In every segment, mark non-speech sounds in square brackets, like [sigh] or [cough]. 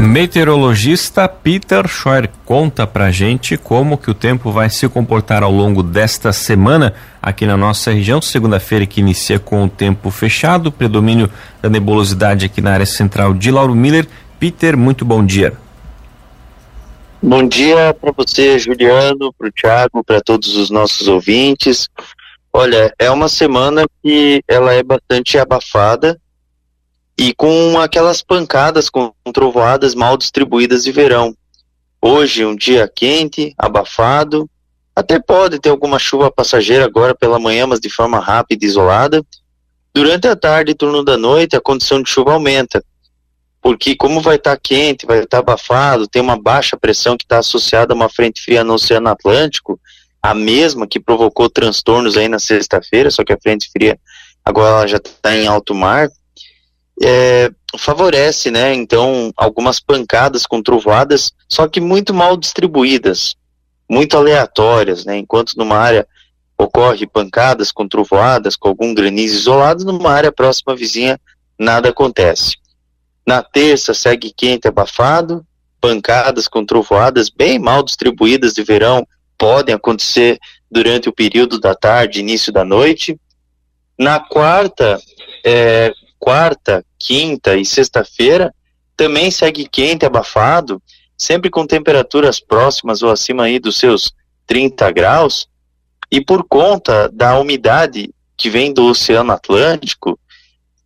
Meteorologista Peter Scheuer conta pra gente como que o tempo vai se comportar ao longo desta semana aqui na nossa região. Segunda-feira que inicia com o tempo fechado, predomínio da nebulosidade aqui na área central de Lauro Miller. Peter, muito bom dia. Bom dia para você, Juliano, para o Thiago, para todos os nossos ouvintes. Olha, é uma semana que ela é bastante abafada, e com aquelas pancadas com trovoadas mal distribuídas de verão. Hoje, um dia quente, abafado, até pode ter alguma chuva passageira agora pela manhã, mas de forma rápida e isolada. Durante a tarde e turno da noite, a condição de chuva aumenta, porque como vai estar tá quente, vai estar tá abafado, tem uma baixa pressão que está associada a uma frente fria no Oceano Atlântico, a mesma que provocou transtornos aí na sexta-feira, só que a frente fria agora já está em alto mar, é, favorece, né, então, algumas pancadas com trovoadas, só que muito mal distribuídas, muito aleatórias, né, enquanto numa área ocorre pancadas com trovoadas, com algum granizo isolado, numa área próxima vizinha nada acontece. Na terça segue quente abafado, pancadas com trovoadas bem mal distribuídas de verão podem acontecer durante o período da tarde, início da noite. Na quarta, é, quarta, quinta e sexta-feira também segue quente, abafado, sempre com temperaturas próximas ou acima aí dos seus 30 graus, e por conta da umidade que vem do Oceano Atlântico,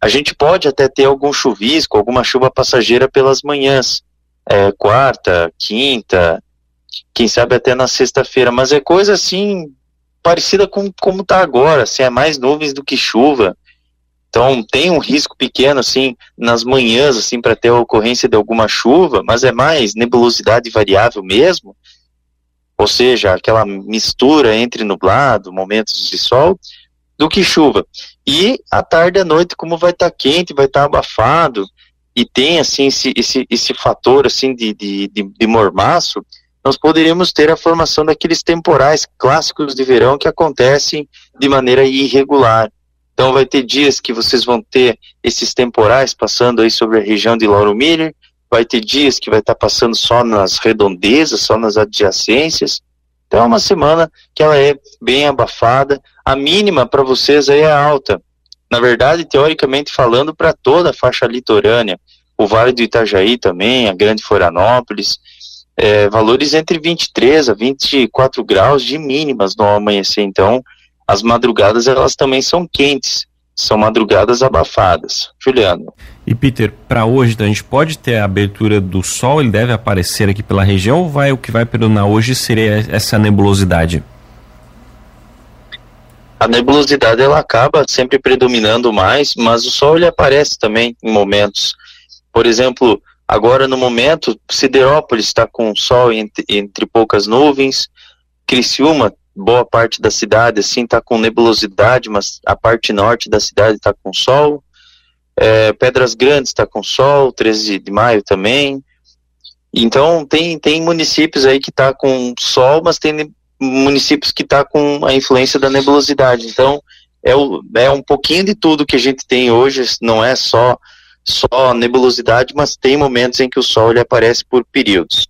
a gente pode até ter algum chuvisco, alguma chuva passageira pelas manhãs, é, quarta, quinta, quem sabe até na sexta-feira, mas é coisa assim parecida com como está agora, assim, é mais nuvens do que chuva, então tem um risco pequeno assim nas manhãs assim para ter a ocorrência de alguma chuva, mas é mais nebulosidade variável mesmo. Ou seja, aquela mistura entre nublado, momentos de sol, do que chuva. E à tarde e à noite, como vai estar tá quente, vai estar tá abafado, e tem assim esse, esse, esse fator assim de, de, de, de mormaço, nós poderíamos ter a formação daqueles temporais clássicos de verão que acontecem de maneira irregular. Então vai ter dias que vocês vão ter esses temporais passando aí sobre a região de Lauro Miller, vai ter dias que vai estar tá passando só nas redondezas, só nas adjacências. Então é uma semana que ela é bem abafada. A mínima para vocês aí é alta. Na verdade, teoricamente falando, para toda a faixa litorânea, o Vale do Itajaí também, a Grande Florianópolis, é, valores entre 23 a 24 graus de mínimas no amanhecer. Então, as madrugadas elas também são quentes, são madrugadas abafadas. Juliano. E Peter, para hoje a gente pode ter a abertura do sol, ele deve aparecer aqui pela região ou vai o que vai predominar hoje seria essa nebulosidade? A nebulosidade ela acaba sempre predominando mais, mas o sol ele aparece também em momentos. Por exemplo, agora no momento, Siderópolis está com sol entre, entre poucas nuvens, Criciúma boa parte da cidade assim está com nebulosidade, mas a parte norte da cidade está com sol. É, Pedras Grandes está com sol, 13 de maio também. Então tem, tem municípios aí que está com sol, mas tem municípios que está com a influência da nebulosidade. Então é, o, é um pouquinho de tudo que a gente tem hoje, não é só só nebulosidade, mas tem momentos em que o sol ele aparece por períodos.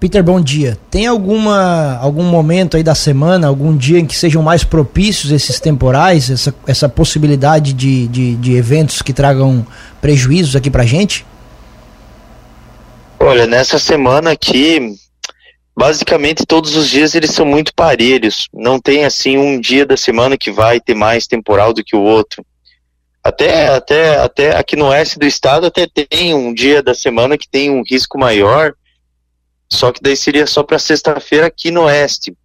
Peter, bom dia. Tem alguma algum momento aí da semana, algum dia em que sejam mais propícios esses temporais, essa, essa possibilidade de, de, de eventos que tragam prejuízos aqui pra gente? Olha, nessa semana aqui, basicamente todos os dias eles são muito parelhos. Não tem assim um dia da semana que vai ter mais temporal do que o outro. Até, até, até aqui no oeste do estado até tem um dia da semana que tem um risco maior, só que daí seria só para sexta-feira aqui no oeste.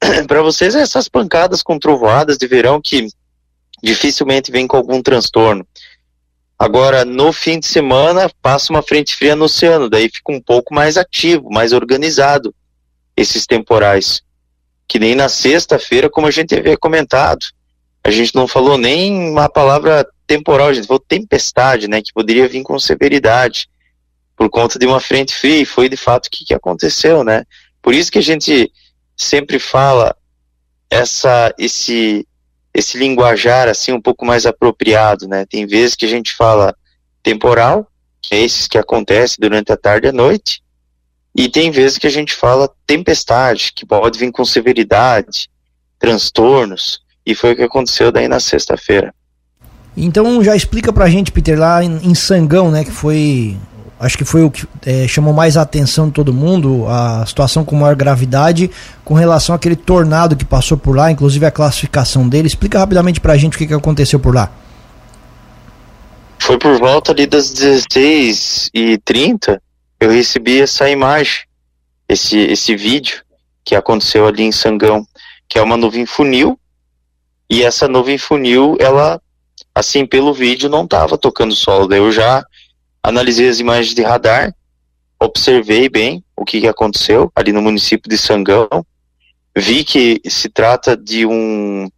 [clears throat] para vocês, essas pancadas com trovoadas de verão que dificilmente vem com algum transtorno. Agora, no fim de semana, passa uma frente fria no oceano, daí fica um pouco mais ativo, mais organizado esses temporais. Que nem na sexta-feira, como a gente havia comentado. A gente não falou nem uma palavra temporal, a gente falou tempestade, né, que poderia vir com severidade por conta de uma frente fria, e foi de fato o que, que aconteceu, né? Por isso que a gente sempre fala essa esse esse linguajar assim um pouco mais apropriado, né? Tem vezes que a gente fala temporal, que é esses que acontecem durante a tarde e a noite, e tem vezes que a gente fala tempestade, que pode vir com severidade, transtornos, e foi o que aconteceu daí na sexta-feira. Então já explica pra gente, Peter, lá em, em Sangão, né, que foi acho que foi o que é, chamou mais a atenção de todo mundo, a situação com maior gravidade com relação àquele tornado que passou por lá, inclusive a classificação dele. Explica rapidamente pra gente o que, que aconteceu por lá. Foi por volta ali das 16 e 30 eu recebi essa imagem, esse, esse vídeo que aconteceu ali em Sangão, que é uma nuvem funil, e essa nuvem funil, ela, assim, pelo vídeo, não estava tocando solo. Daí eu já analisei as imagens de radar, observei bem o que, aconteceu ali no município de Sangão, vi que se trata de um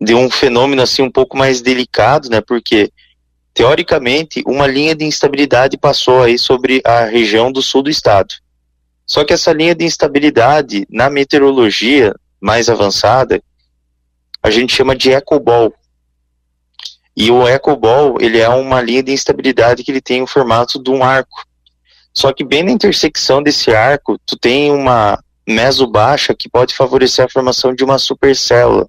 de um fenômeno assim um pouco mais delicado, né? Porque teoricamente uma linha de instabilidade passou aí sobre a região do sul do estado. Só que essa linha de instabilidade na meteorologia mais avançada a gente chama de ecoball. E o ecoball, ele é uma linha de instabilidade que ele tem o formato de um arco. Só que bem na intersecção desse arco, tu tem uma mesobaixa que pode favorecer a formação de uma supercélula.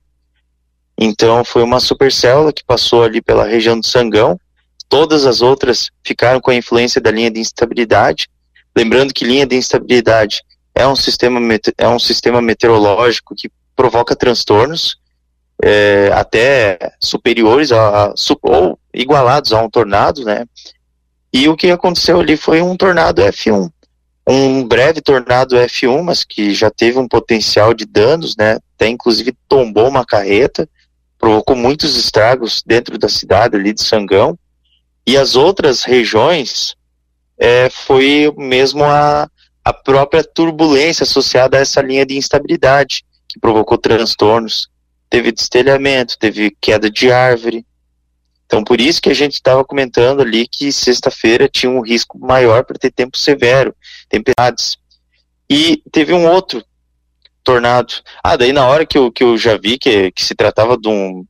Então foi uma supercélula que passou ali pela região do Sangão. Todas as outras ficaram com a influência da linha de instabilidade. Lembrando que linha de instabilidade é um sistema, é um sistema meteorológico que provoca transtornos é, até superiores a, a, ou igualados a um tornado, né? E o que aconteceu ali foi um tornado F1, um breve tornado F1, mas que já teve um potencial de danos, né? Até inclusive tombou uma carreta, provocou muitos estragos dentro da cidade ali de Sangão. E as outras regiões é, foi mesmo a, a própria turbulência associada a essa linha de instabilidade que provocou transtornos teve destelhamento, teve queda de árvore. Então, por isso que a gente estava comentando ali que sexta-feira tinha um risco maior para ter tempo severo, tempestades. E teve um outro tornado. Ah, daí na hora que eu, que eu já vi que, que se tratava de um,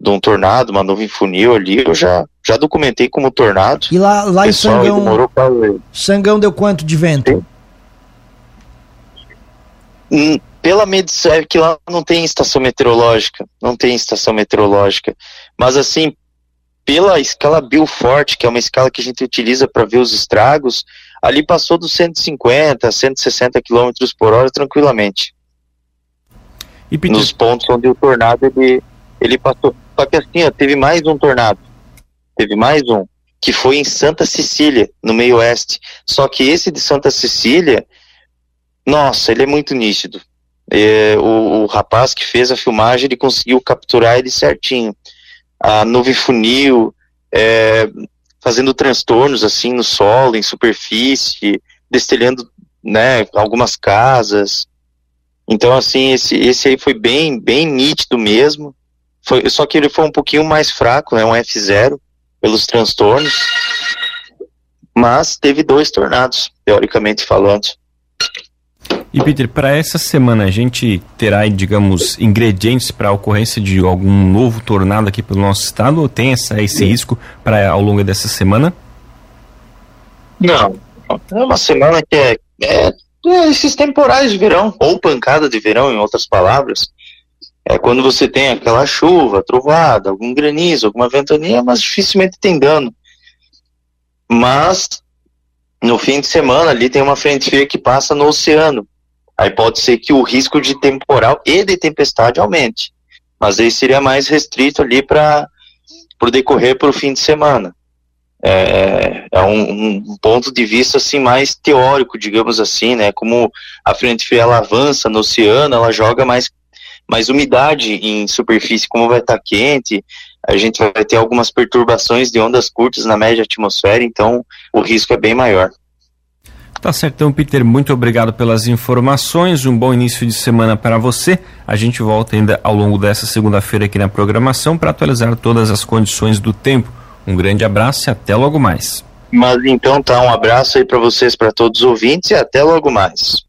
de um tornado, uma nuvem funil ali, eu já, já documentei como tornado. E lá, lá em Sangão, Sangão deu quanto de vento? Hum, pela medição, é que lá não tem estação meteorológica, não tem estação meteorológica, mas assim, pela escala Beaufort, que é uma escala que a gente utiliza para ver os estragos, ali passou dos 150 a 160 km por hora tranquilamente. E. Nos pontos onde o tornado ele, ele passou. Só que assim, ó, teve mais um tornado. Teve mais um, que foi em Santa Cecília, no meio oeste. Só que esse de Santa Cecília, nossa, ele é muito nítido. É, o, o, rapaz que fez a filmagem ele conseguiu capturar ele certinho. A nuvem funil, é, fazendo transtornos assim no solo, em superfície, destelhando né, algumas casas. Então assim esse, esse aí foi bem bem nítido mesmo. Foi, só que ele foi um pouquinho mais fraco, né, um F0 pelos transtornos. Mas teve dois tornados, teoricamente falando. E Peter, para essa semana a gente terá, digamos, ingredientes para a ocorrência de algum novo tornado aqui pelo nosso estado ou tem essa, esse risco para ao longo dessa semana? Não, é uma semana que é, é, é, esses temporais de verão ou pancada de verão, em outras palavras. É quando você tem aquela chuva, trovada, algum granizo, alguma ventania, mas dificilmente tem dano. Mas no fim de semana ali tem uma frente fria que passa no oceano. Aí pode ser que o risco de temporal e de tempestade aumente. Mas aí seria mais restrito ali para o decorrer para o fim de semana. É, é um, um, ponto de vista assim mais teórico, digamos assim, né? Como a frente fria ela avança no oceano, ela joga mais, mais umidade em superfície, como vai estar tá quente, a gente vai ter algumas perturbações de ondas curtas na média atmosfera, então o risco é bem maior. Tá certão, Peter. Muito obrigado pelas informações. Um bom início de semana para você. A gente volta ainda ao longo dessa segunda-feira aqui na programação para atualizar todas as condições do tempo. Um grande abraço e até logo mais. Mas então tá, um abraço aí para vocês, para todos os ouvintes e até logo mais.